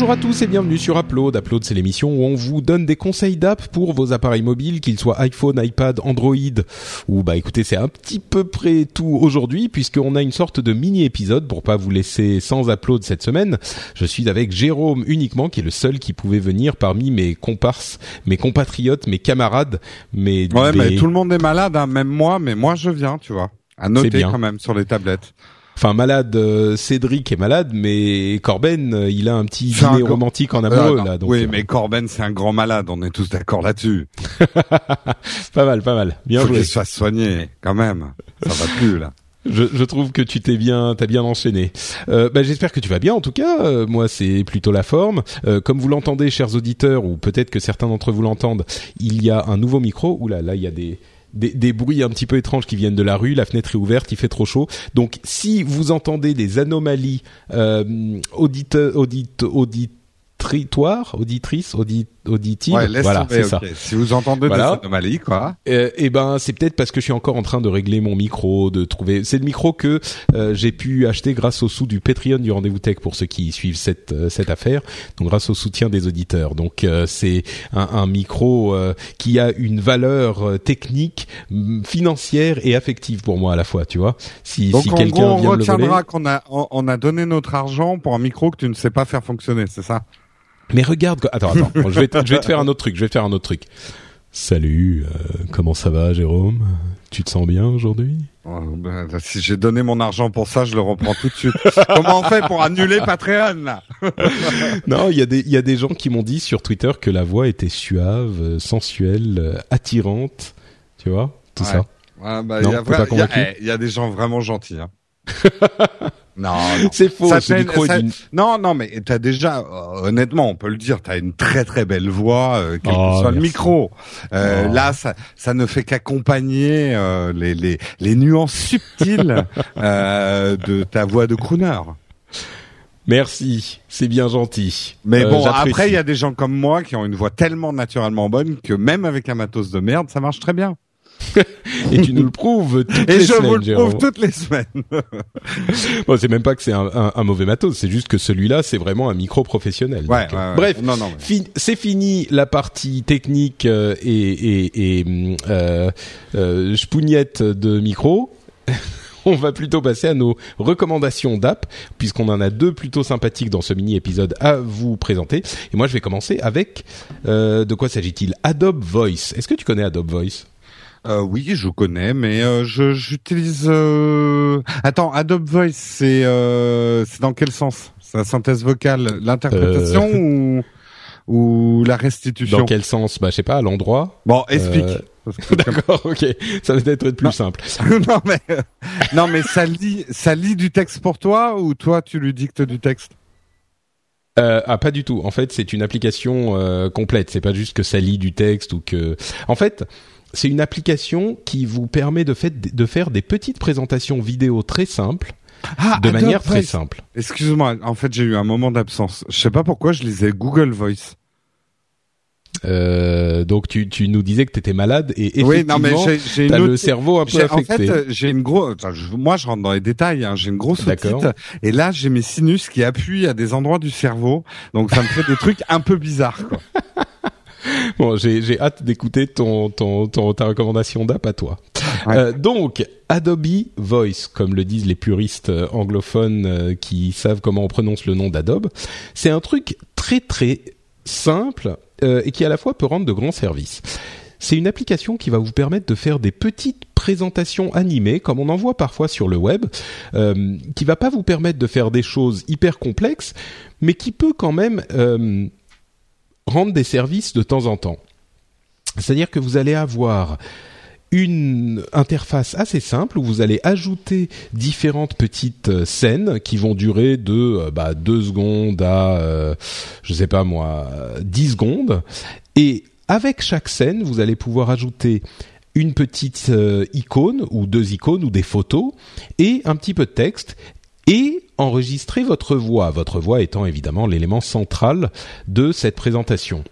Bonjour à tous et bienvenue sur Upload. Upload, c'est l'émission où on vous donne des conseils d'app pour vos appareils mobiles, qu'ils soient iPhone, iPad, Android, ou bah écoutez, c'est un petit peu près tout aujourd'hui puisqu'on a une sorte de mini-épisode pour pas vous laisser sans Upload cette semaine. Je suis avec Jérôme uniquement, qui est le seul qui pouvait venir parmi mes comparses, mes compatriotes, mes camarades, mes... Ouais, des- mais tout le monde est malade, hein, même moi, mais moi je viens, tu vois. À noter bien. quand même sur les tablettes. Enfin, malade, euh, Cédric est malade, mais Corben, euh, il a un petit dîner romantique en amoureux, là. Donc, oui, euh, mais Corben c'est un grand malade, on est tous d'accord là-dessus. pas mal, pas mal. Bien Faut joué. qu'il se fasse soigner, quand même. Ça va plus là. Je, je trouve que tu t'es bien, t'as bien enchaîné. Euh, bah, j'espère que tu vas bien. En tout cas, Euh, moi c'est plutôt la forme. Euh, comme vous l'entendez, chers auditeurs, ou peut-être que certains d'entre vous l'entendent, il y a un nouveau micro. Oula, là il y a des des, bruits un petit peu étranges qui viennent de la rue. La fenêtre est ouverte, il fait trop chaud. Donc, si vous entendez des anomalies euh, audite, audite, auditritoires, auditrices, audit, Ouais, laisse voilà, c'est ça. Si vous entendez Voilà. des anomalies, quoi. Euh, eh ben, c'est peut-être parce que je suis encore en train de régler mon micro, de trouver. C'est le micro que euh, j'ai pu acheter grâce au sous du Patreon du Rendez-vous Tech pour ceux qui suivent cette euh, cette affaire. Donc, grâce au soutien des auditeurs. Donc, euh, c'est un, un micro euh, qui a une valeur technique, financière et affective pour moi à la fois. Tu vois, si Donc si quelqu'un on vient voler. retiendra qu'on a, on, on a donné notre argent pour un micro que tu ne sais pas faire fonctionner, c'est ça? Mais regarde, attends, attends, Bon, je vais te, je vais te faire un autre truc. Je vais te faire un autre truc. Salut, euh, comment ça va, Jérôme? Tu te sens bien aujourd'hui? Oh, ben, Si j'ai donné mon argent pour ça, je le reprends tout de suite. Comment on fait pour annuler Patreon? Là Non, il y a des il y a des gens qui m'ont dit sur Twitter que la voix était suave, euh, sensuelle, euh, attirante, tu vois, tout Ouais. ça? Ouais, bah, il y il y eh, il y a des gens vraiment gentils. Hein. non, non. C'est faux, Ça ce micro Non, non, mais t'as déjà, euh, honnêtement, on peut le dire, t'as une très très belle voix, euh, quel Oh, que soit le micro. Euh, Oh. Là, ça, ça ne fait qu'accompagner euh, les, les, les nuances subtiles euh, de ta voix de crooner. Merci, c'est bien gentil. Mais bon, après, il y a des gens comme moi qui ont une voix tellement naturellement bonne que même avec un matos de merde, ça marche très bien. et tu nous le prouves toutes Et les je semaines, vous le Jérôme. prouve toutes les semaines. Bon, c'est même pas que c'est un, un- un mauvais matos, c'est juste que celui-là, c'est vraiment un micro professionnel. Ouais, Donc, ouais, euh, ouais. Bref, non, non. c'est fini la partie technique euh, et, et, et euh, euh, de micro. On va plutôt passer à nos recommandations d'app, puisqu'on en a deux plutôt sympathiques dans ce mini-épisode à vous présenter. Et moi, je vais commencer avec... euh, de quoi s'agit-il? Adobe Voice. Est-ce que tu connais Adobe Voice? Euh, oui, je connais, mais euh, je j'utilise. Euh... Attends, Adobe Voice, c'est euh, c'est dans quel sens? C'est la synthèse vocale, l'interprétation ou ou la restitution? Dans quel sens? Bah, je sais pas, à l'endroit Bon, explique. Euh, D'accord, ok. Ça va peut-être être plus Non. simple. non mais euh, non mais ça lit ça lit du texte pour toi ou toi tu lui dictes du texte? Euh, ah pas du tout. En fait, c'est une application euh, complète. C'est pas juste que ça lit du texte ou que. En fait, c'est une application qui vous permet de, fait, de faire des petites présentations vidéo très simples, Ah, de Adobe manière très simple. Excuse-moi, en fait j'ai eu un moment d'absence. Je sais pas pourquoi je lisais Google Voice. Euh, donc tu, tu nous disais que t'étais malade et Oui, effectivement, non mais une le autre- cerveau un peu en affecté. fait, euh, j'ai une grosse. Moi, je rentre dans les détails. Hein, j'ai une grosse D'accord. otite, et là, j'ai mes sinus qui appuient à des endroits du cerveau. Donc, ça me fait des trucs un peu bizarres. Quoi. Bon, j'ai hâte d'écouter ton, ton, ton ta recommandation d'app à toi. Ouais. Euh, donc Adobe Voice, comme le disent les puristes euh, anglophones euh, qui savent comment on prononce le nom d'Adobe, c'est un truc très très simple euh, et qui à la fois peut rendre de grands services. C'est une application qui va vous permettre de faire des petites présentations animées, comme on en voit parfois sur le web, euh, qui va pas vous permettre de faire des choses hyper complexes, mais qui peut quand même euh, rendre des services de temps en temps. C'est-à-dire que vous allez avoir une interface assez simple où vous allez ajouter différentes petites euh, scènes qui vont durer de euh, bah, 2 secondes à, euh, je sais pas moi, 10 secondes. Et avec chaque scène, vous allez pouvoir ajouter une petite icône ou deux icônes ou des photos et un petit peu de texte et enregistrer votre voix, votre voix étant évidemment l'élément central de cette présentation.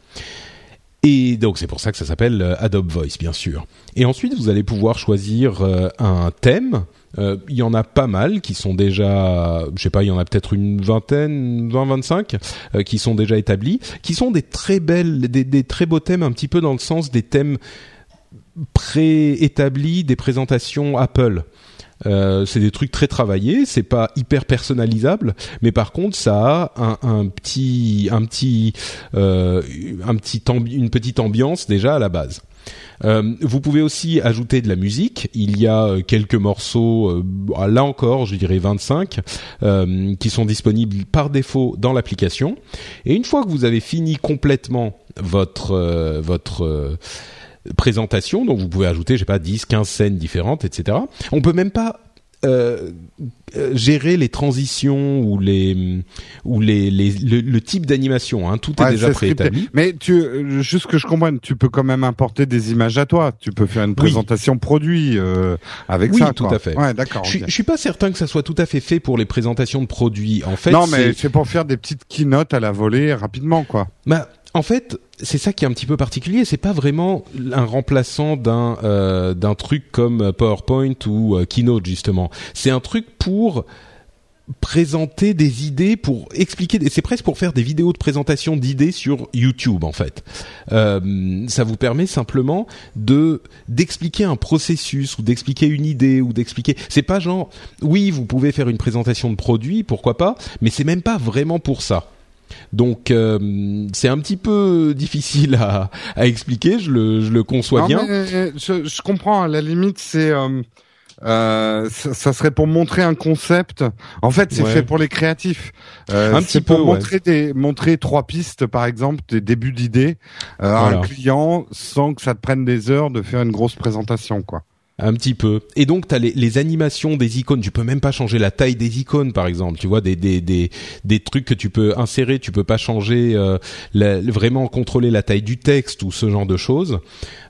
Et donc c'est pour ça que ça s'appelle euh, Adobe Voice, bien sûr. Et ensuite, vous allez pouvoir choisir euh, un thème. Euh, il y en a pas mal qui sont déjà, je sais pas, il y en a peut-être une vingtaine, 20, 25 qui sont déjà établis, qui sont des très belles, des très beaux thèmes, un petit peu dans le sens des thèmes préétablis des présentations Apple. Euh, c'est des trucs très travaillés, c'est pas hyper personnalisable, mais par contre ça a un, petit, un petit, euh, une petite ambiance déjà à la base. Euh, vous pouvez aussi ajouter de la musique. Il y a quelques morceaux, là encore, je dirais 25, qui sont disponibles par défaut dans l'application. Et une fois que vous avez fini complètement votre votre présentation, donc vous pouvez ajouter, je sais pas, 10, 15 scènes différentes, etc. On peut même pas euh, euh, gérer les transitions ou les ou les, les le, type d'animation hein. tout est déjà préétabli. Mais tu juste que je comprenne tu peux quand même importer des images à toi. Tu peux faire une présentation produit euh, avec oui, ça tout à fait. Ouais d'accord je, je suis pas certain que ça soit tout à fait fait pour les présentations de produits. En fait non mais c'est pour faire des petites keynotes à la volée rapidement quoi. Bah en fait, c'est ça qui est un petit peu particulier. C'est pas vraiment un remplaçant d'un euh, d'un truc comme PowerPoint ou euh, Keynote justement. C'est un truc pour présenter des idées, pour expliquer. C'est presque pour faire des vidéos de présentation d'idées sur YouTube en fait. Euh, ça vous permet simplement de d'expliquer un processus ou d'expliquer une idée ou d'expliquer. C'est pas genre oui, vous pouvez faire une présentation de produit, pourquoi pas, mais c'est même pas vraiment pour ça. Donc euh, c'est un petit peu difficile à, à expliquer, je le, je le conçois bien. Mais je, je, comprends, à la limite c'est... Euh... Euh, ça, ça, serait pour montrer un concept. En fait, c'est fait pour les créatifs. Euh, un petit peu pour montrer des montrer trois pistes, par exemple, des débuts d'idées euh, à un client, sans que ça te prenne des heures de faire une grosse présentation, quoi. Un petit peu. Et donc, tu as les, les, animations des icônes. Tu peux même pas changer la taille des icônes, par exemple. Tu vois, des, des, des, des trucs que tu peux insérer. Tu peux pas changer, euh, vraiment contrôler la taille du texte ou ce genre de choses.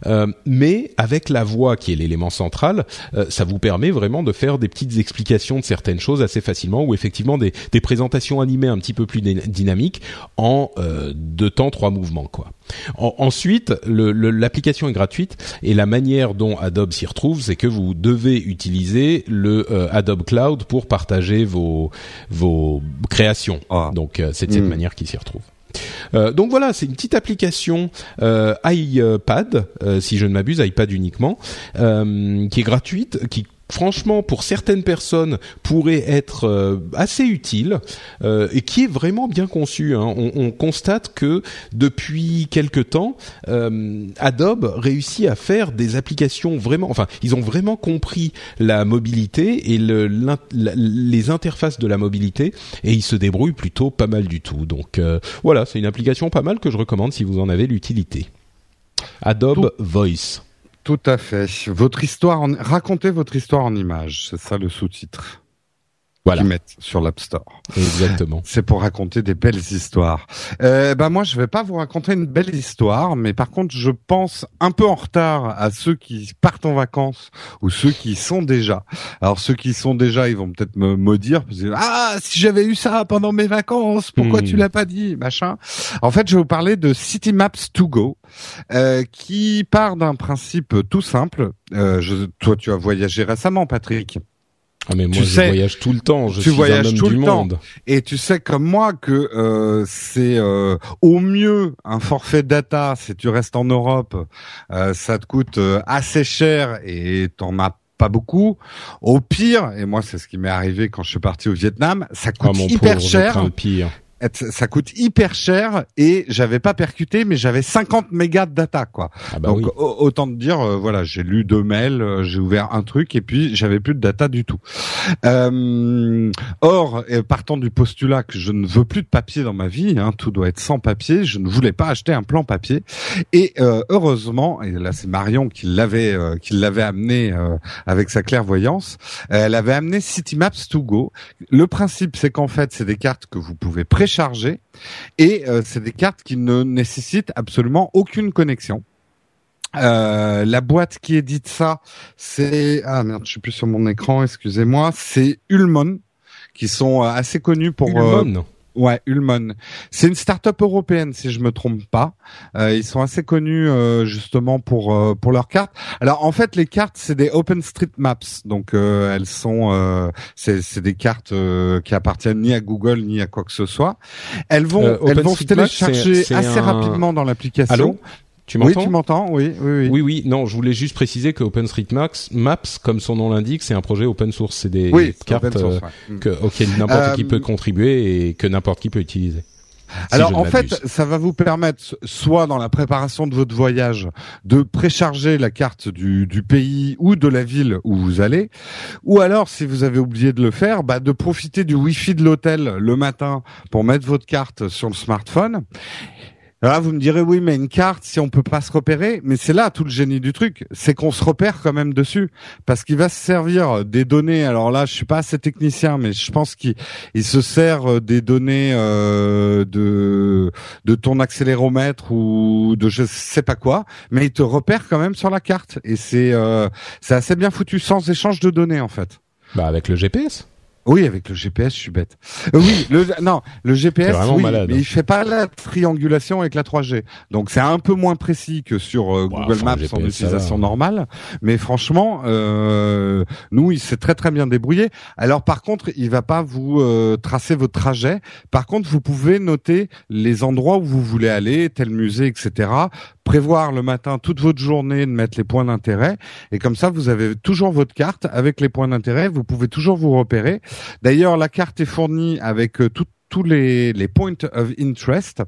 Euh, mais avec la voix, qui est l'élément central, euh, ça vous permet vraiment de faire des petites explications de certaines choses assez facilement ou effectivement des, des présentations animées un petit peu plus dynamiques en euh, deux temps, trois mouvements, quoi ensuite, l'application est gratuite et la manière dont Adobe s'y retrouve, c'est que vous devez utiliser le euh, Adobe Cloud pour partager vos vos créations. Ah. Donc euh, c'est de cette hmm. manière qu'il s'y retrouve. Euh, donc voilà, c'est une petite application iPad, si je ne m'abuse, iPad uniquement, qui est gratuite, qui franchement pour certaines personnes pourrait être euh, assez utile euh, et qui est vraiment bien conçu. Hein. On, on, constate que depuis quelque temps, euh, Adobe réussit à faire des applications vraiment. Enfin, ils ont vraiment compris la mobilité et le, les interfaces de la mobilité et ils se débrouillent plutôt pas mal du tout. Donc voilà, c'est une application pas mal que je recommande si vous en avez l'utilité. Adobe Voice. Tout à fait. Votre histoire, en... racontez votre histoire en images. C'est ça le sous-titre. Voilà. Qu'ils mettent sur l'App Store. Exactement. C'est pour raconter des belles histoires. Euh, ben moi, je vais pas vous raconter une belle histoire, mais par contre, je pense un peu en retard à ceux qui partent en vacances ou ceux qui sont déjà. Alors ceux qui sont déjà, ils vont peut-être me maudire ah si j'avais eu ça pendant mes vacances, pourquoi tu hmm. l'as pas dit, machin. En fait, je vais vous parler de City Maps to Go, euh, qui part d'un principe tout simple. Euh, je, toi, tu as voyagé récemment, Patrick. Ah mais moi je voyage tout le temps, je tu suis voyages un homme tout du le monde. Temps. Et tu sais comme moi que euh, c'est euh, au mieux un forfait data si tu restes en Europe, euh, ça te coûte euh, assez cher et t'en as pas beaucoup. Au pire, et moi c'est ce qui m'est arrivé quand je suis parti au Vietnam, ça coûte ah, hyper cher. pire ça coûte hyper cher et j'avais pas percuté, mais j'avais 50 mégas de data, quoi. Ah bah Donc oui. autant te dire, euh, voilà, j'ai lu deux mails, euh, j'ai ouvert un truc et puis j'avais plus de data du tout. Euh, or, partant du postulat que je ne veux plus de papier dans ma vie, hein, tout doit être sans papier, je ne voulais pas acheter un plan papier. Et euh, heureusement, et là c'est Marion qui l'avait, euh, qui l'avait amené euh, avec sa clairvoyance, elle avait amené Citymaps to go. Le principe, c'est qu'en fait, c'est des cartes que vous pouvez et euh, c'est des cartes qui ne nécessitent absolument aucune connexion. Euh, la boîte qui édite ça, c'est ah merde, je suis plus sur mon écran, excusez-moi, c'est Ulmon qui sont euh, assez connus pour Ulmon. Ouais, Ulmon. C'est une start-up européenne, si je me trompe pas. Euh, ils sont assez connus euh, justement pour euh, pour leurs cartes. Alors en fait, les cartes c'est des OpenStreetMaps, donc euh, elles sont euh, c'est c'est des cartes euh, qui appartiennent ni à Google ni à quoi que ce soit. Elles vont elles vont se télécharger assez un- rapidement dans l'application. Tu Oui, m'entends tu m'entends Oui, oui, oui. Oui, oui, non, je voulais juste préciser que OpenStreetMaps, Maps, comme son nom l'indique, c'est un projet open source. C'est des Oui, cartes source, euh, ouais. Mm. que, auxquelles n'importe Euh, qui peut contribuer et que n'importe qui peut utiliser. Si Alors en fait, ça va vous permettre, soit dans la préparation de votre voyage, de précharger la carte du, du pays ou de la ville où vous allez, ou alors si vous avez oublié de le faire, bah, de profiter du Wi-Fi de l'hôtel le matin pour mettre votre carte sur le smartphone. Là, vous me direz oui, mais une carte, si on peut pas se repérer, mais c'est là tout le génie du truc, c'est qu'on se repère quand même dessus, parce qu'il va se servir des données. Alors là, je suis pas assez technicien, mais je pense qu'il il se sert euh, des données euh, de de ton accéléromètre ou de je sais pas quoi, mais il te repère quand même sur la carte et c'est euh, c'est assez bien foutu sans échange de données en fait. Bah avec le GPS. Oui, avec le GPS, je suis bête. Euh, oui, le non, le GPS, oui, malade, mais hein. il fait pas la triangulation avec la 3G. Donc c'est un peu moins précis que sur euh, Google Maps en utilisation va. normale. Mais franchement, euh, nous, il s'est très très bien débrouillé. Alors par contre, il va pas vous euh, tracer votre trajet. Par contre, vous pouvez noter les endroits où vous voulez aller, tel musée, etc. Prévoir le matin toute votre journée de mettre les points d'intérêt. Et comme ça, vous avez toujours votre carte avec les points d'intérêt. Vous pouvez toujours vous repérer. D'ailleurs, la carte est fournie avec euh, tout- tous les, les points of interest.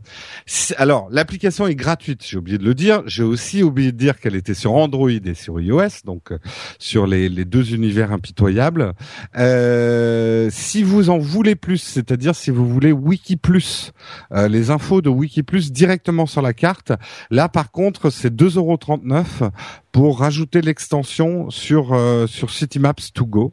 Alors, l'application est gratuite, j'ai oublié de le dire. J'ai aussi oublié de dire qu'elle était sur Android et sur iOS, donc euh, sur les, les deux univers impitoyables. Euh, si vous en voulez plus, c'est-à-dire si vous voulez Wiki Plus, euh, les infos de Wiki Plus directement sur la carte, là par contre c'est 2,39€ pour rajouter l'extension sur euh, sur Citymaps to go.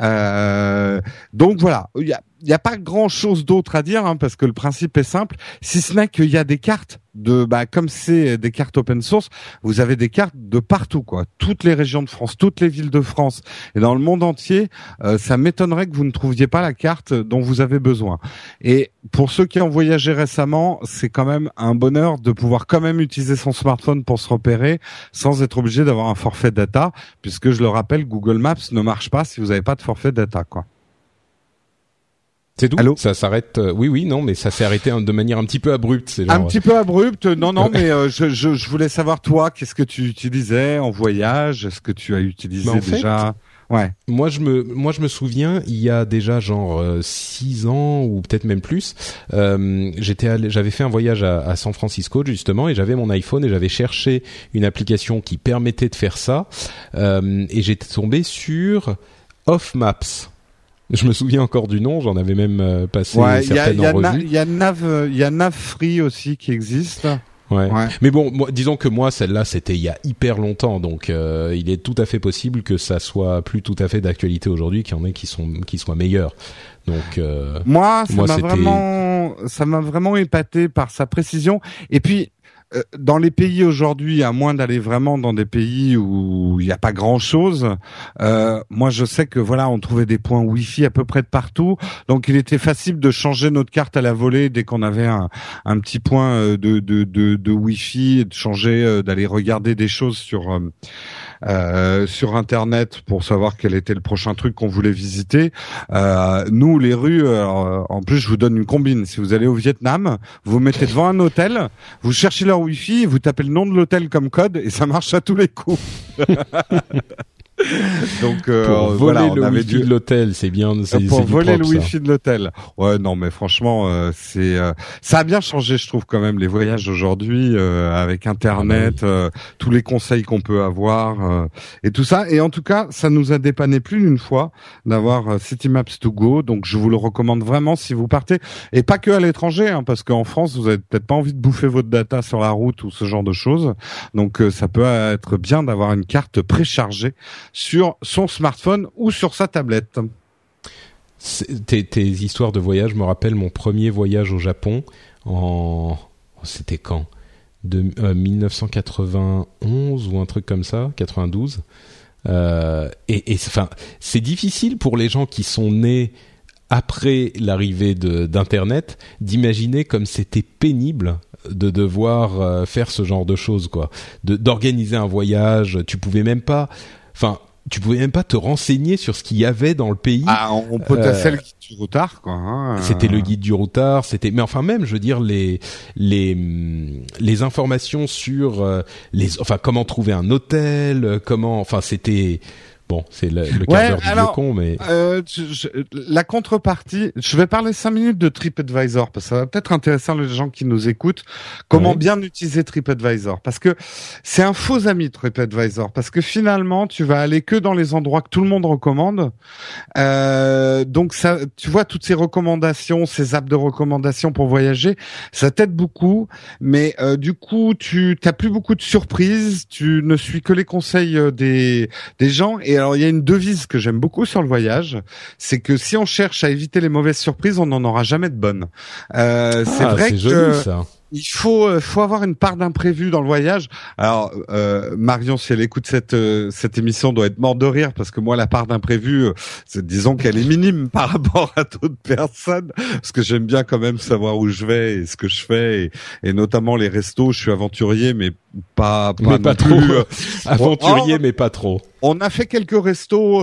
Euh, donc voilà, il y a, pas grand chose d'autre à dire hein, parce que le principe est simple, si ce n'est qu'il y a des cartes de bah comme c'est des cartes open source, vous avez des cartes de partout quoi, toutes les régions de France, toutes les villes de France et dans le monde entier, euh, ça m'étonnerait que vous ne trouviez pas la carte dont vous avez besoin. Et pour ceux qui ont voyagé récemment, c'est quand même un bonheur de pouvoir quand même utiliser son smartphone pour se repérer sans être obligé d'avoir un forfait data, puisque je le rappelle, Google Maps ne marche pas si vous n'avez pas de forfait data, quoi. C'est tout. Allô ça s'arrête. euh, oui, oui, non, mais ça s'est arrêté hein, de manière un petit peu abrupte. Genre, Un petit peu abrupte, non, non, mais euh, je, je, je voulais savoir toi, qu'est-ce que tu utilisais en voyage? Est-ce que tu as utilisé Bah, fait, déjà Ouais. Moi, je me, moi, je me souviens, il y a déjà genre euh, six ans ou peut-être même plus, euh, j'étais, allé- j'avais fait un voyage à, à San Francisco justement, et j'avais mon iPhone et j'avais cherché une application qui permettait de faire ça, euh, et j'étais tombé sur Off Maps. Je me souviens encore du nom, j'en avais même euh, passé Ouais, il y a, certaines il y, a en Na- revue. il y a Nav, il y a Nav Free aussi qui existe. Ouais. Ouais. Mais bon, moi, disons que moi, celle-là, c'était il y a hyper longtemps, donc euh, il est tout à fait possible que ça soit plus tout à fait d'actualité aujourd'hui, qu'il y en ait qui sont qui soient meilleurs. Donc, euh, Moi, ça m'a vraiment, ça m'a vraiment épaté par sa précision. Et puis, dans les pays aujourd'hui, à moins d'aller vraiment dans des pays où il n'y a pas grand chose, euh, moi je sais que voilà, on trouvait des points Wi-Fi à peu près de partout, donc il était facile de changer notre carte à la volée dès qu'on avait un, petit point euh, de de de, de Wi-Fi, de changer, euh, d'aller regarder des choses sur euh, euh, sur internet pour savoir quel était le prochain truc qu'on voulait visiter. Euh, nous, les rues, alors, en plus, je vous donne une combine. Si vous allez au Vietnam, vous mettez devant un hôtel, vous cherchez leur Wi-Fi, vous tapez le nom de l'hôtel comme code et ça marche à tous les coups. Donc euh, pour voler le wifi de l'hôtel, c'est bien. Pour voler le wifi de l'hôtel. Ouais, non, mais franchement, euh, c'est euh, ça a bien changé, je trouve quand même les voyages aujourd'hui euh, avec Internet, ah bah tous les conseils qu'on peut avoir et tout ça. Et en tout cas, ça nous a dépanné plus d'une fois d'avoir City Maps to Go. Donc, je vous le recommande vraiment si vous partez et pas que à l'étranger, hein, parce qu'en France, vous avez peut-être pas envie de bouffer votre data sur la route ou ce genre de choses. Donc, ça peut être bien d'avoir une carte préchargée sur son smartphone ou sur sa tablette. Tes, histoires de voyage me rappellent mon premier voyage au Japon en c'était quand? De 1991 euh, ou un truc comme ça 92 euh, et, et enfin c'est difficile pour les gens qui sont nés après l'arrivée d'internet d'imaginer comme c'était pénible de devoir euh, faire ce genre de choses quoi. D'organiser un voyage tu pouvais même pas enfin tu pouvais même pas te renseigner sur ce qu'il y avait dans le pays. Ah, on potassait euh, le guide du routard, quoi. Hein. C'était le guide du routard, c'était, mais enfin même, je veux dire les les les informations sur euh, les, enfin comment trouver un hôtel, comment, enfin c'était Bon, c'est le, le quart du con, mais euh, la contrepartie. Je vais parler cinq minutes de TripAdvisor parce que ça va peut-être intéresser les gens qui nous écoutent. Comment bien utiliser TripAdvisor Parce que c'est un faux ami TripAdvisor parce que finalement tu vas aller que dans les endroits que tout le monde recommande. Euh, donc ça, tu vois toutes ces recommandations, ces apps de recommandations pour voyager, ça t'aide beaucoup. Mais euh, du coup, tu t'as plus beaucoup de surprises. Tu ne suis que les conseils euh, des des gens et et alors, il y a une devise que j'aime beaucoup sur le voyage, c'est que si on cherche à éviter les mauvaises surprises, on n'en aura jamais de bonnes. Euh, c'est ah, vrai que joli, ça il faut euh, faut avoir une part d'imprévu dans le voyage. Alors euh, Marion, si elle écoute cette euh, cette émission, doit être morte de rire parce que moi la part d'imprévu, euh, disons qu'elle est minime par rapport à d'autres personnes, parce que j'aime bien quand même savoir où je vais et ce que je fais et, et notamment les restos. Je suis aventurier, mais pas pas, mais pas trop. aventurier, mais pas trop. On a fait quelques restos,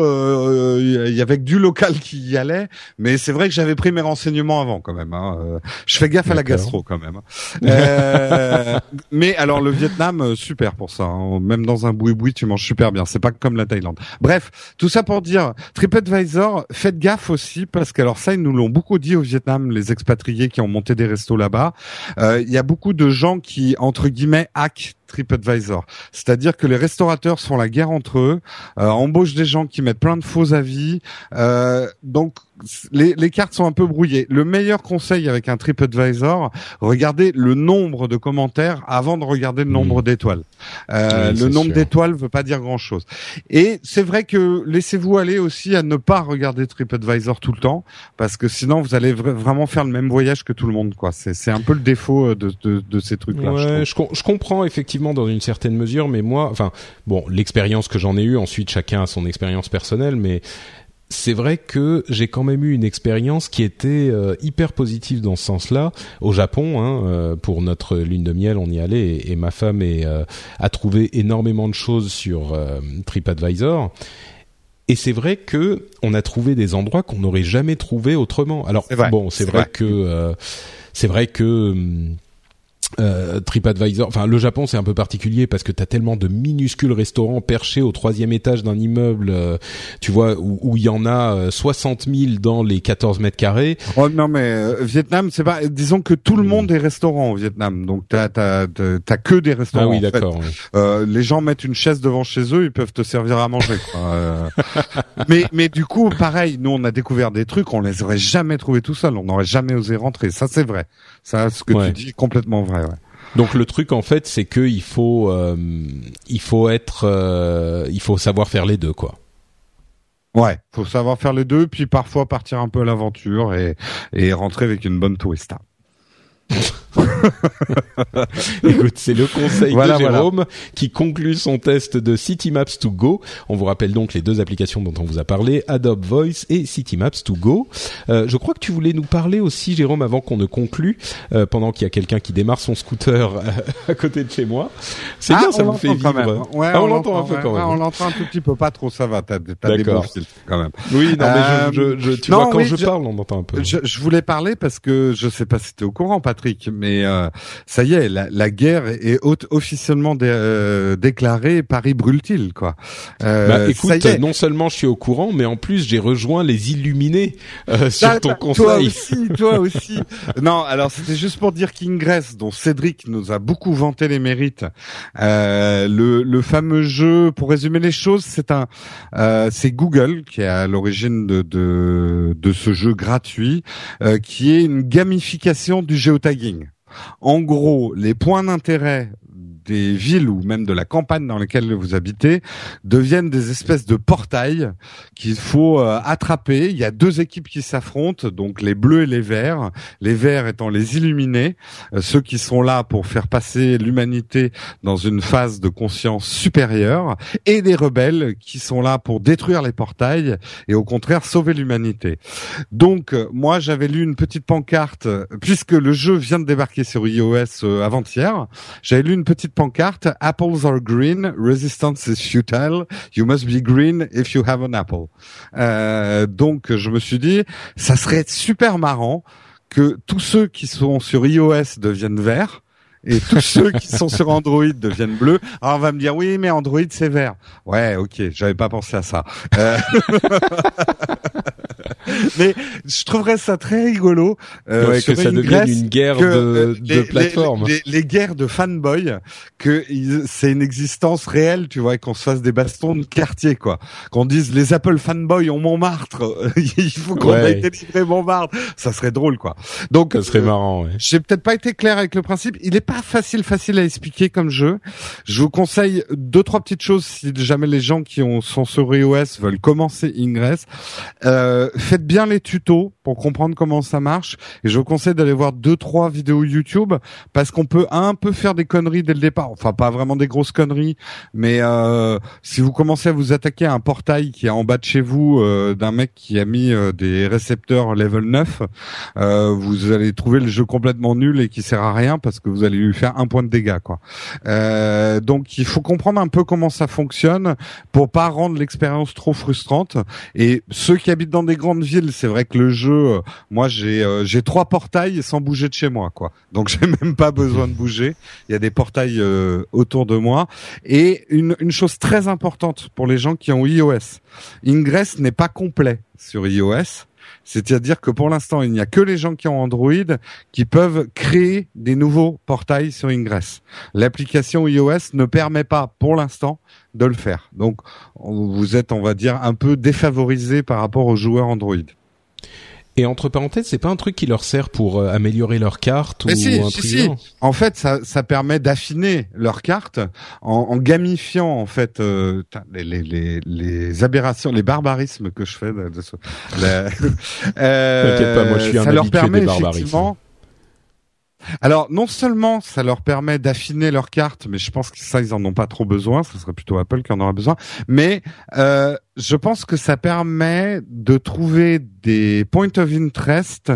il y avait du local qui y allait, mais c'est vrai que j'avais pris mes renseignements avant quand même. Hein. Je fais gaffe à la gastro quand même. Euh, mais alors le Vietnam, euh, super pour ça. Hein. Même dans un boui-boui, tu manges super bien. C'est pas comme la Thaïlande. Bref, tout ça pour dire, TripAdvisor, faites gaffe aussi parce que alors ça, ils nous l'ont beaucoup dit au Vietnam, les expatriés qui ont monté des restos là-bas. Euh, il y a beaucoup de gens qui entre guillemets hack TripAdvisor. C'est-à-dire que les restaurateurs font la guerre entre eux, euh, embauchent des gens qui mettent plein de faux avis. Euh, donc les, les, cartes sont un peu brouillées. Le meilleur conseil avec un TripAdvisor, regardez le nombre de commentaires avant de regarder le nombre mmh. d'étoiles. Euh, le nombre d'étoiles veut pas dire grand-chose. Et c'est vrai que laissez-vous aller aussi à ne pas regarder TripAdvisor tout le temps, parce que sinon vous allez vraiment faire le même voyage que tout le monde. quoi. C'est un peu le défaut de, de, de ces trucs-là. Ouais, je, je, comprends effectivement dans une certaine mesure, mais moi, enfin, bon, l'expérience que j'en ai eue, ensuite chacun a son expérience personnelle, mais c'est vrai que j'ai quand même eu une expérience qui était euh, hyper positive dans ce sens-là. Au Japon, hein, euh, pour notre lune de miel, on y allait et, ma femme euh, a trouvé énormément de choses sur TripAdvisor. Et c'est vrai que on a trouvé des endroits qu'on n'aurait jamais trouvé autrement. Alors bon, c'est vrai, vrai, que c'est vrai que hum, euh, TripAdvisor, enfin le Japon c'est un peu particulier parce que t'as tellement de minuscules restaurants perchés au troisième étage d'un immeuble, euh, tu vois, où il y en a 60 euh, 000 dans les 14 mètres carrés. Oh non mais euh, Vietnam c'est pas, disons que tout le monde est restaurant au Vietnam, donc t'as t'as t'as que des restaurants. Ah oui d'accord. les gens mettent une chaise devant chez eux, ils peuvent te servir à manger. mais mais du coup pareil, nous on a découvert des trucs, on les aurait jamais trouvés tout seul, on n'aurait jamais osé rentrer. Ça c'est vrai, ça ce que tu dis complètement vrai. Donc le truc en fait, c'est que il faut euh, il faut être euh, il faut savoir faire les deux quoi. Ouais, faut savoir faire les deux, puis parfois partir un peu à l'aventure et, et rentrer avec une bonne tourista. Écoute, c'est le conseil de Jérôme qui conclut son test de Maps to Go. On vous rappelle donc les deux applications dont on vous a parlé, Adobe Voice et Maps to Go. Euh, je crois que tu voulais nous parler aussi, Jérôme, avant qu'on ne conclue, euh, pendant qu'il y a quelqu'un qui démarre son scooter euh, à côté de chez moi. C'est bien, ah, ça vous fait vivre. Quand Ouais, ah, on, l'entend un peu quand même. on l'entend un tout petit peu, pas trop, ça va. T'as, t'as des bons quand même. Oui, non, mais je, je, tu vois, quand je, parle, on entend un peu. Je, voulais parler parce que je sais pas si t'es au courant, Patrick, mais euh, ça y est, la, la guerre est officiellement euh, déclarée. Paris brûle-t-il quoi? Euh, bah, Écoute, non seulement je suis au courant, mais en plus j'ai rejoint les Illuminés sur bah, ton bah, conseil. Toi aussi, toi aussi. non, alors c'était juste pour dire qu'Ingress, dont Cédric nous a beaucoup vanté les mérites, le, le fameux jeu. Pour résumer les choses, c'est un, c'est Google qui est à l'origine de, de de ce jeu gratuit, qui est une gamification du géotagging. En gros, les points d'intérêt des villes ou même de la campagne dans lesquelles vous habitez deviennent des espèces de portails qu'il faut euh, attraper. Il y a deux équipes qui s'affrontent, donc les bleus et les verts. Les verts étant les illuminés, euh, ceux qui sont là pour faire passer l'humanité dans une phase de conscience supérieure, et les rebelles qui sont là pour détruire les portails et au contraire sauver l'humanité. Donc euh, moi j'avais lu une petite pancarte puisque le jeu vient de débarquer sur iOS avant-hier. J'avais lu une petite pancarte Apples are green, resistance is futile. You must be green if you have an apple. Euh, donc je me suis dit, ça serait super marrant que tous ceux qui sont sur iOS deviennent verts et tous ceux qui sont sur Android deviennent bleus. Alors on va me dire oui, mais Android c'est vert. Ouais, ok, j'avais pas pensé à ça. Euh... mais je trouverais ça très rigolo euh, que ça devienne une guerre de, euh, de plateforme. Les, les, guerres de fanboy, que c'est une existence réelle, tu vois, et qu'on se fasse des bastons de quartier, quoi. Qu'on dise les Apple fanboys ont Montmartre, il faut qu'on ouais. aille délivrer Montmartre. Ça serait drôle, quoi. Donc, ça serait euh, marrant. Ouais. J'ai peut-être pas été clair avec le principe. Il est facile, facile à expliquer comme jeu. Je vous conseille deux, trois petites choses si jamais les gens qui ont, sont sur iOS veulent commencer Ingress. Euh, faites bien les tutos pour comprendre comment ça marche. Et je vous conseille d'aller voir deux, trois vidéos YouTube parce qu'on peut un peu faire des conneries dès le départ. Enfin, pas vraiment des grosses conneries, mais euh, si vous commencez à vous attaquer à un portail qui est en bas de chez vous euh, d'un mec qui a mis euh, des récepteurs level 9, euh, vous allez trouver le jeu complètement nul et qui sert à rien parce que vous allez lui faire un point de dégâts, quoi. Euh, donc, il faut comprendre un peu comment ça fonctionne pour pas rendre l'expérience trop frustrante. Et ceux qui habitent dans des grandes villes, c'est vrai que le jeu, euh, moi j'ai euh, j'ai trois portails sans bouger de chez moi, quoi. Donc j'ai même pas besoin de bouger. Il y a des portails euh, autour de moi. Et une une chose très importante pour les gens qui ont iOS, Ingress n'est pas complet sur iOS. C'est-à-dire que pour l'instant, il n'y a que les gens qui ont Android qui peuvent créer des nouveaux portails sur Ingress. L'application iOS ne permet pas, pour l'instant, de le faire. Donc, vous êtes, on va dire, un peu défavorisé par rapport aux joueurs Android. Et entre parenthèses, c'est pas un truc qui leur sert pour euh, améliorer leur carte ou un truc si. En fait, ça, ça permet d'affiner leur carte en, en, gamifiant en fait euh, les, les, les, aberrations, les barbarismes que je fais. De, de, euh, pas, moi je suis un ça leur permet des barbarismes. Alors non seulement ça leur permet d'affiner leur carte, mais je pense que ça ils en ont pas trop besoin, ce serait plutôt Apple qui en aura besoin. Mais euh, je pense que ça permet de trouver des points of interest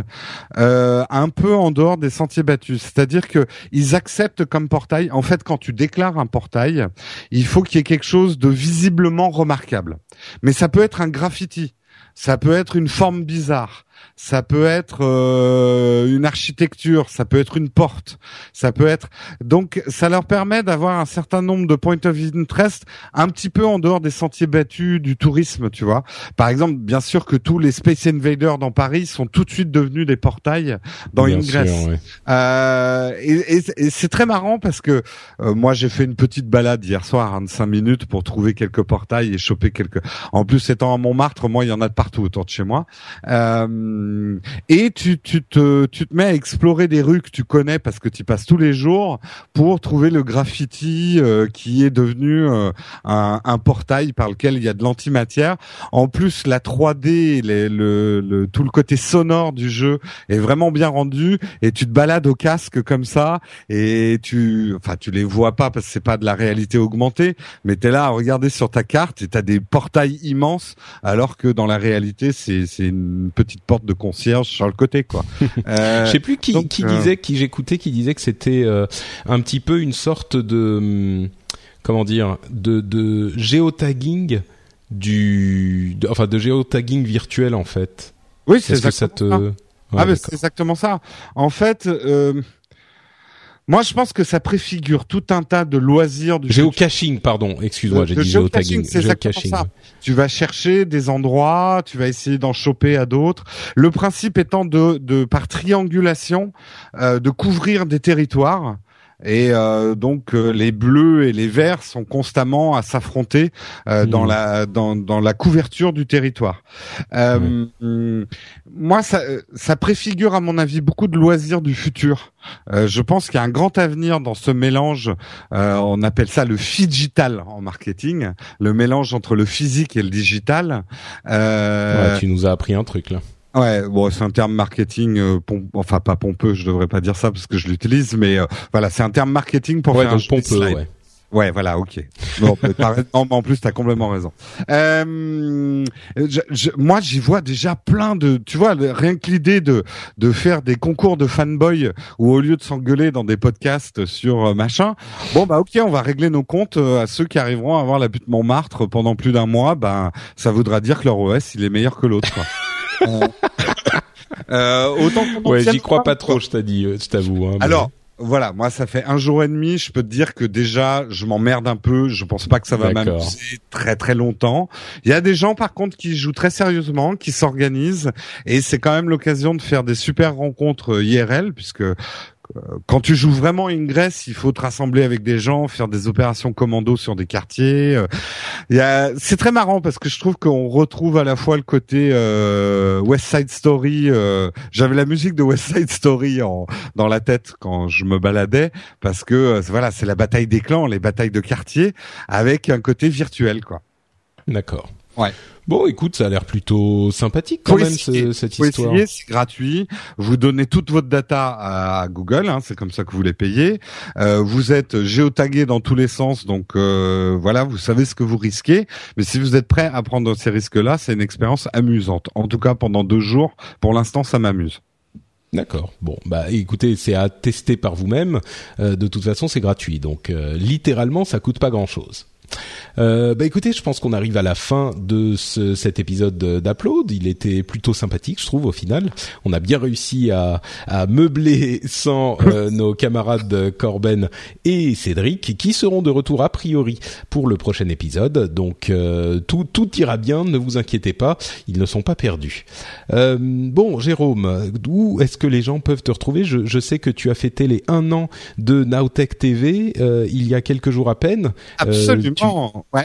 euh, un peu en dehors des sentiers battus. C'est-à-dire que ils acceptent comme portail. En fait, quand tu déclares un portail, il faut qu'il y ait quelque chose de visiblement remarquable. Mais ça peut être un graffiti, ça peut être une forme bizarre ça peut être euh, une architecture, ça peut être une porte, ça peut être donc ça leur permet d'avoir un certain nombre de points of interest un petit peu en dehors des sentiers battus du tourisme, tu vois. Par exemple, bien sûr que tous les Space Invaders dans Paris sont tout de suite devenus des portails dans Ingress. euh, et, et, c'est très marrant parce que euh, moi j'ai fait une petite balade hier soir, hein, de 5 minutes pour trouver quelques portails et choper quelques. En plus, étant à Montmartre, moi il y en a de partout autour de chez moi. Euh, euh, et tu, tu, te, tu te mets à explorer des rues que tu connais parce que tu passes tous les jours pour trouver le graffiti euh, qui est devenu euh, un, un, portail par lequel il y a de l'antimatière. En plus, la 3D, les, le, le, tout le côté sonore du jeu est vraiment bien rendu et tu te balades au casque comme ça et tu, enfin, tu les vois pas parce que c'est pas de la réalité augmentée, mais tu es là à regarder sur ta carte et tu as des portails immenses alors que dans la réalité, c'est une petite porte de concierge sur le côté quoi. Euh, Je sais plus qui, qui euh, disait, qui j'écoutais, qui disait que c'était euh, un petit peu une sorte de hum, comment dire de, de géotagging du enfin de géotagging virtuel en fait. Oui, c'est exactement ça. Te... ah, c'est exactement ça. En fait, euh, Moi, je pense que ça préfigure tout un tas de loisirs du géocaching, pardon. Excuse-moi, j'ai dit géotagging. Géocaching. Ça. Tu vas chercher des endroits, tu vas essayer d'en choper à d'autres. Le principe étant de, de par triangulation, euh, de couvrir des territoires et euh, donc euh, les bleus et les verts sont constamment à s'affronter euh, dans mmh. la dans, dans la couverture du territoire. Moi, ça, ça préfigure à mon avis beaucoup de loisirs du futur. je pense qu'il y a un grand avenir dans ce mélange. on appelle ça le digital en marketing, le mélange entre le physique et le digital. Ouais, tu nous as appris un truc là. Ouais, bon, c'est un terme marketing, euh, enfin pas pompeux, je devrais pas dire ça parce que je l'utilise, mais euh, voilà, c'est un terme marketing pour faire un pompeux, ouais. Ouais, voilà, ok. Bon, en plus, t'as complètement raison. Euh, moi, j'y vois déjà plein de, tu vois, rien que l'idée de de faire des concours de fanboy où au lieu de s'engueuler dans des podcasts sur euh, machin, bon bah ok, on va régler nos comptes à ceux qui arriveront à avoir la butte Montmartre pendant plus d'un mois. Ben, ça voudra dire que leur OS il est meilleur que l'autre. Euh, euh, autant ouais, j'y crois pas trop, je t'ai euh, je t'avoue. Hein, Alors, voilà, moi ça fait un jour et demi, je peux te dire que déjà je m'emmerde un peu, je pense pas que ça va m'amuser très très longtemps. Il y a des gens par contre qui jouent très sérieusement, qui s'organisent et c'est quand même l'occasion de faire des super rencontres IRL puisque quand tu joues vraiment Ingress, il faut te rassembler avec des gens, faire des opérations commando sur des quartiers. Euh, c'est très marrant parce que je trouve qu'on retrouve à la fois le côté euh, West Side Story. Euh, j'avais la musique de West Side Story en, dans la tête quand je me baladais parce que voilà, c'est la bataille des clans, les batailles de quartier avec un côté virtuel, quoi. D'accord. Ouais. Bon, écoute, ça a l'air plutôt sympathique quand même cette histoire. c'est gratuit. Vous donnez toute votre data à Google, hein, c'est comme ça que vous les payez. Euh, vous êtes géotagué dans tous les sens, donc euh, voilà, vous savez ce que vous risquez. Mais si vous êtes prêt à prendre ces risques-là, c'est une expérience amusante. En tout cas, pendant deux jours, pour l'instant, ça m'amuse. D'accord. Bon, bah écoutez, c'est à tester par vous-même. Euh, de toute façon, c'est gratuit, donc littéralement, ça coûte pas grand-chose. Euh, bah écoutez, je pense qu'on arrive à la fin de ce, cet épisode d'Upload. Il était plutôt sympathique, je trouve, au final. On a bien réussi à, à meubler sans euh, nos camarades Corben et Cédric, qui seront de retour a priori pour le prochain épisode. Donc euh, tout, tout ira bien, ne vous inquiétez pas, ils ne sont pas perdus. Euh, bon, Jérôme, où est-ce que les gens peuvent te retrouver? Je, je, sais que tu as fêté les un an de Nowtech TV il y a quelques jours à peine. Absolument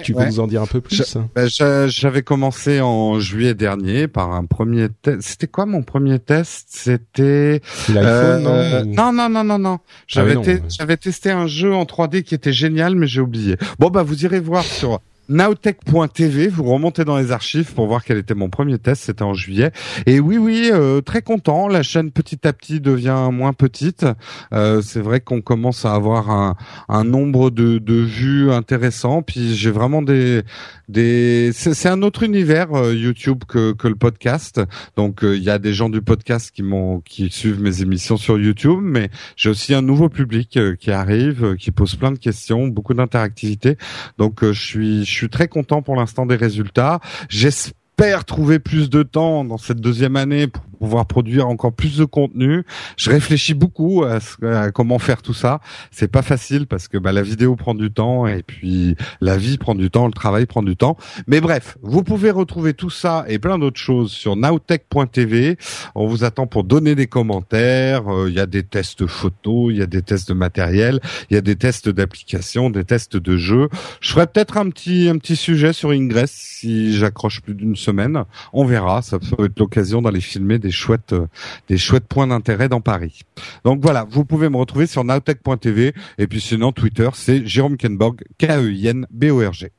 tu peux nous en dire un peu plus ben, J'avais commencé en juillet dernier par un premier test. C'était quoi mon premier test? C'était l'iPhone euh, non, non non non non. J'avais ah j'avais testé un jeu en 3D qui était génial, mais j'ai oublié. Bon bah vous irez voir sur Nowtech.tv, vous remontez dans les archives pour voir quel était mon premier test, c'était en juillet. Et oui, oui, euh, très content. La chaîne petit à petit devient moins petite. Euh, c'est vrai qu'on commence à avoir un, un nombre de, de, vues intéressant. Puis j'ai vraiment des, des, c'est un autre univers euh, YouTube que, que le podcast. Donc il y a des gens du podcast qui m'ont, qui suivent mes émissions sur YouTube, mais j'ai aussi un nouveau public qui arrive, qui pose plein de questions, beaucoup d'interactivité. Donc je suis, je suis très content pour l'instant des résultats. J'espère trouver plus de temps dans cette deuxième année pour pouvoir produire encore plus de contenu. Je réfléchis beaucoup à, comment faire tout ça. C'est pas facile parce que bah, la vidéo prend du temps et puis la vie prend du temps, le travail prend du temps. Mais bref, vous pouvez retrouver tout ça et plein d'autres choses sur nowtech.tv. On vous attend pour donner des commentaires. Euh, il y a des tests photos, il y a des tests de matériel, il y a des tests d'application, des tests de jeux. Je ferai peut-être un petit un petit sujet sur Ingress si j'accroche plus d'une semaine. On verra. Ça peut être l'occasion d'aller filmer des des chouettes, euh, des chouettes points d'intérêt dans Paris. Donc voilà, vous pouvez me retrouver sur nowtech.tv et puis sinon Twitter, c'est Jérôme Kenborg, K-E-I-N-B-O-R-G.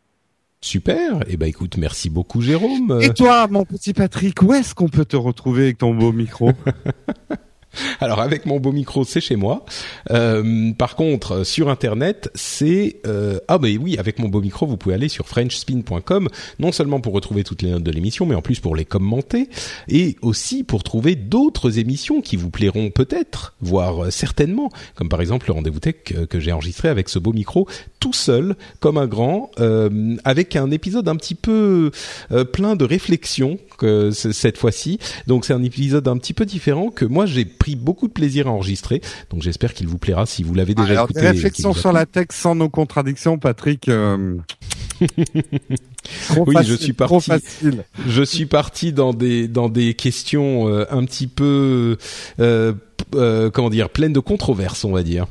Super. Eh ben écoute, merci beaucoup Jérôme. Et toi, mon petit Patrick, où est-ce qu'on peut te retrouver avec ton beau micro? Alors avec mon beau micro, c'est chez moi. Euh, par contre, sur internet, c'est euh, ah ben oui, avec mon beau micro, vous pouvez aller sur frenchspin.com, non seulement pour retrouver toutes les notes de l'émission, mais en plus pour les commenter et aussi pour trouver d'autres émissions qui vous plairont peut-être, voire euh, certainement, comme par exemple le rendez-vous tech que, j'ai enregistré avec ce beau micro tout seul, comme un grand, euh, avec un épisode un petit peu plein de réflexions cette fois-ci. Donc c'est un épisode un petit peu différent que moi j'ai pris beaucoup de plaisir à enregistrer. Donc j'espère qu'il vous plaira si vous l'avez déjà Alors, écouté. des réflexions sur la tech sans nos contradictions, Patrick. euh, Oui, facile, je suis parti. je suis parti dans des dans des questions euh, un petit peu euh, comment dire pleines de controverses, on va dire.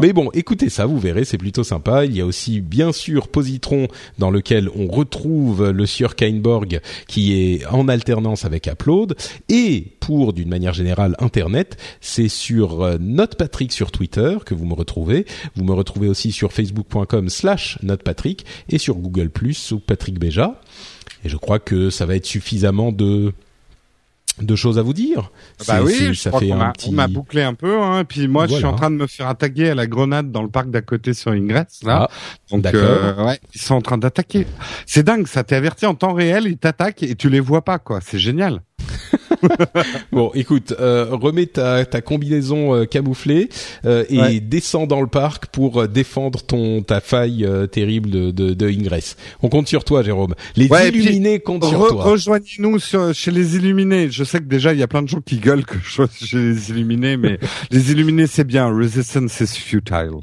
Mais bon, écoutez ça, vous verrez, c'est plutôt sympa. Il y a aussi bien sûr Positron dans lequel on retrouve le sieur Kainborg qui est en alternance avec Upload et pour d'une manière générale Internet, c'est sur euh, NotePatrick sur Twitter que vous me retrouvez. Vous me retrouvez aussi sur facebook.com slash NotePatrick et sur Google Plus sous Patrick Béja. Et je crois que ça va être suffisamment de de choses à vous dire. Bah C'est- oui, je ça crois fait un a, petit. on a bouclé un peu. Hein, et puis moi, je suis en train de me faire attaquer à la grenade dans le parc d'à côté sur Ingress. Là. Ah, Donc, euh, ouais, ils sont en train d'attaquer. C'est dingue, ça t'est averti en temps réel, ils t'attaquent et tu les vois pas, quoi. C'est génial. Bon, écoute, euh, remets ta, ta combinaison euh, camouflée euh, et Ouais. descends dans le parc pour euh, défendre ton ta faille euh, terrible de, de, de Ingress. On compte sur toi, Jérôme. Les Ouais, illuminés comptent sur toi. Rejoignez-nous chez les Illuminés. Je sais que déjà il y a plein de gens qui gueulent que je sois chez les Illuminés, mais les Illuminés c'est bien. Resistance is futile.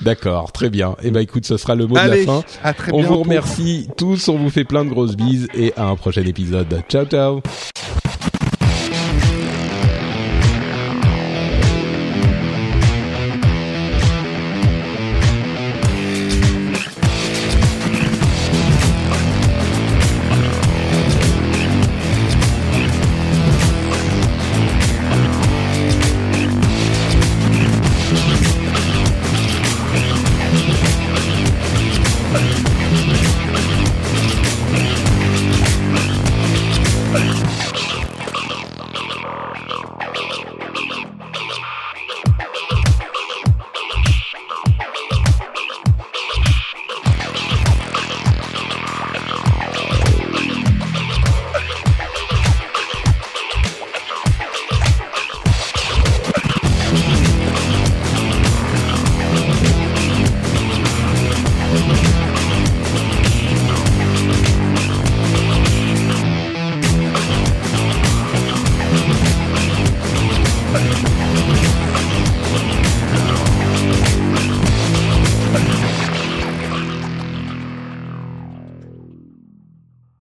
D'accord, très bien. Eh ben, écoute, ce sera le mot Allez, de la fin. à très On vous remercie tous, on vous fait plein de grosses bises et à un prochain épisode. Ciao, ciao.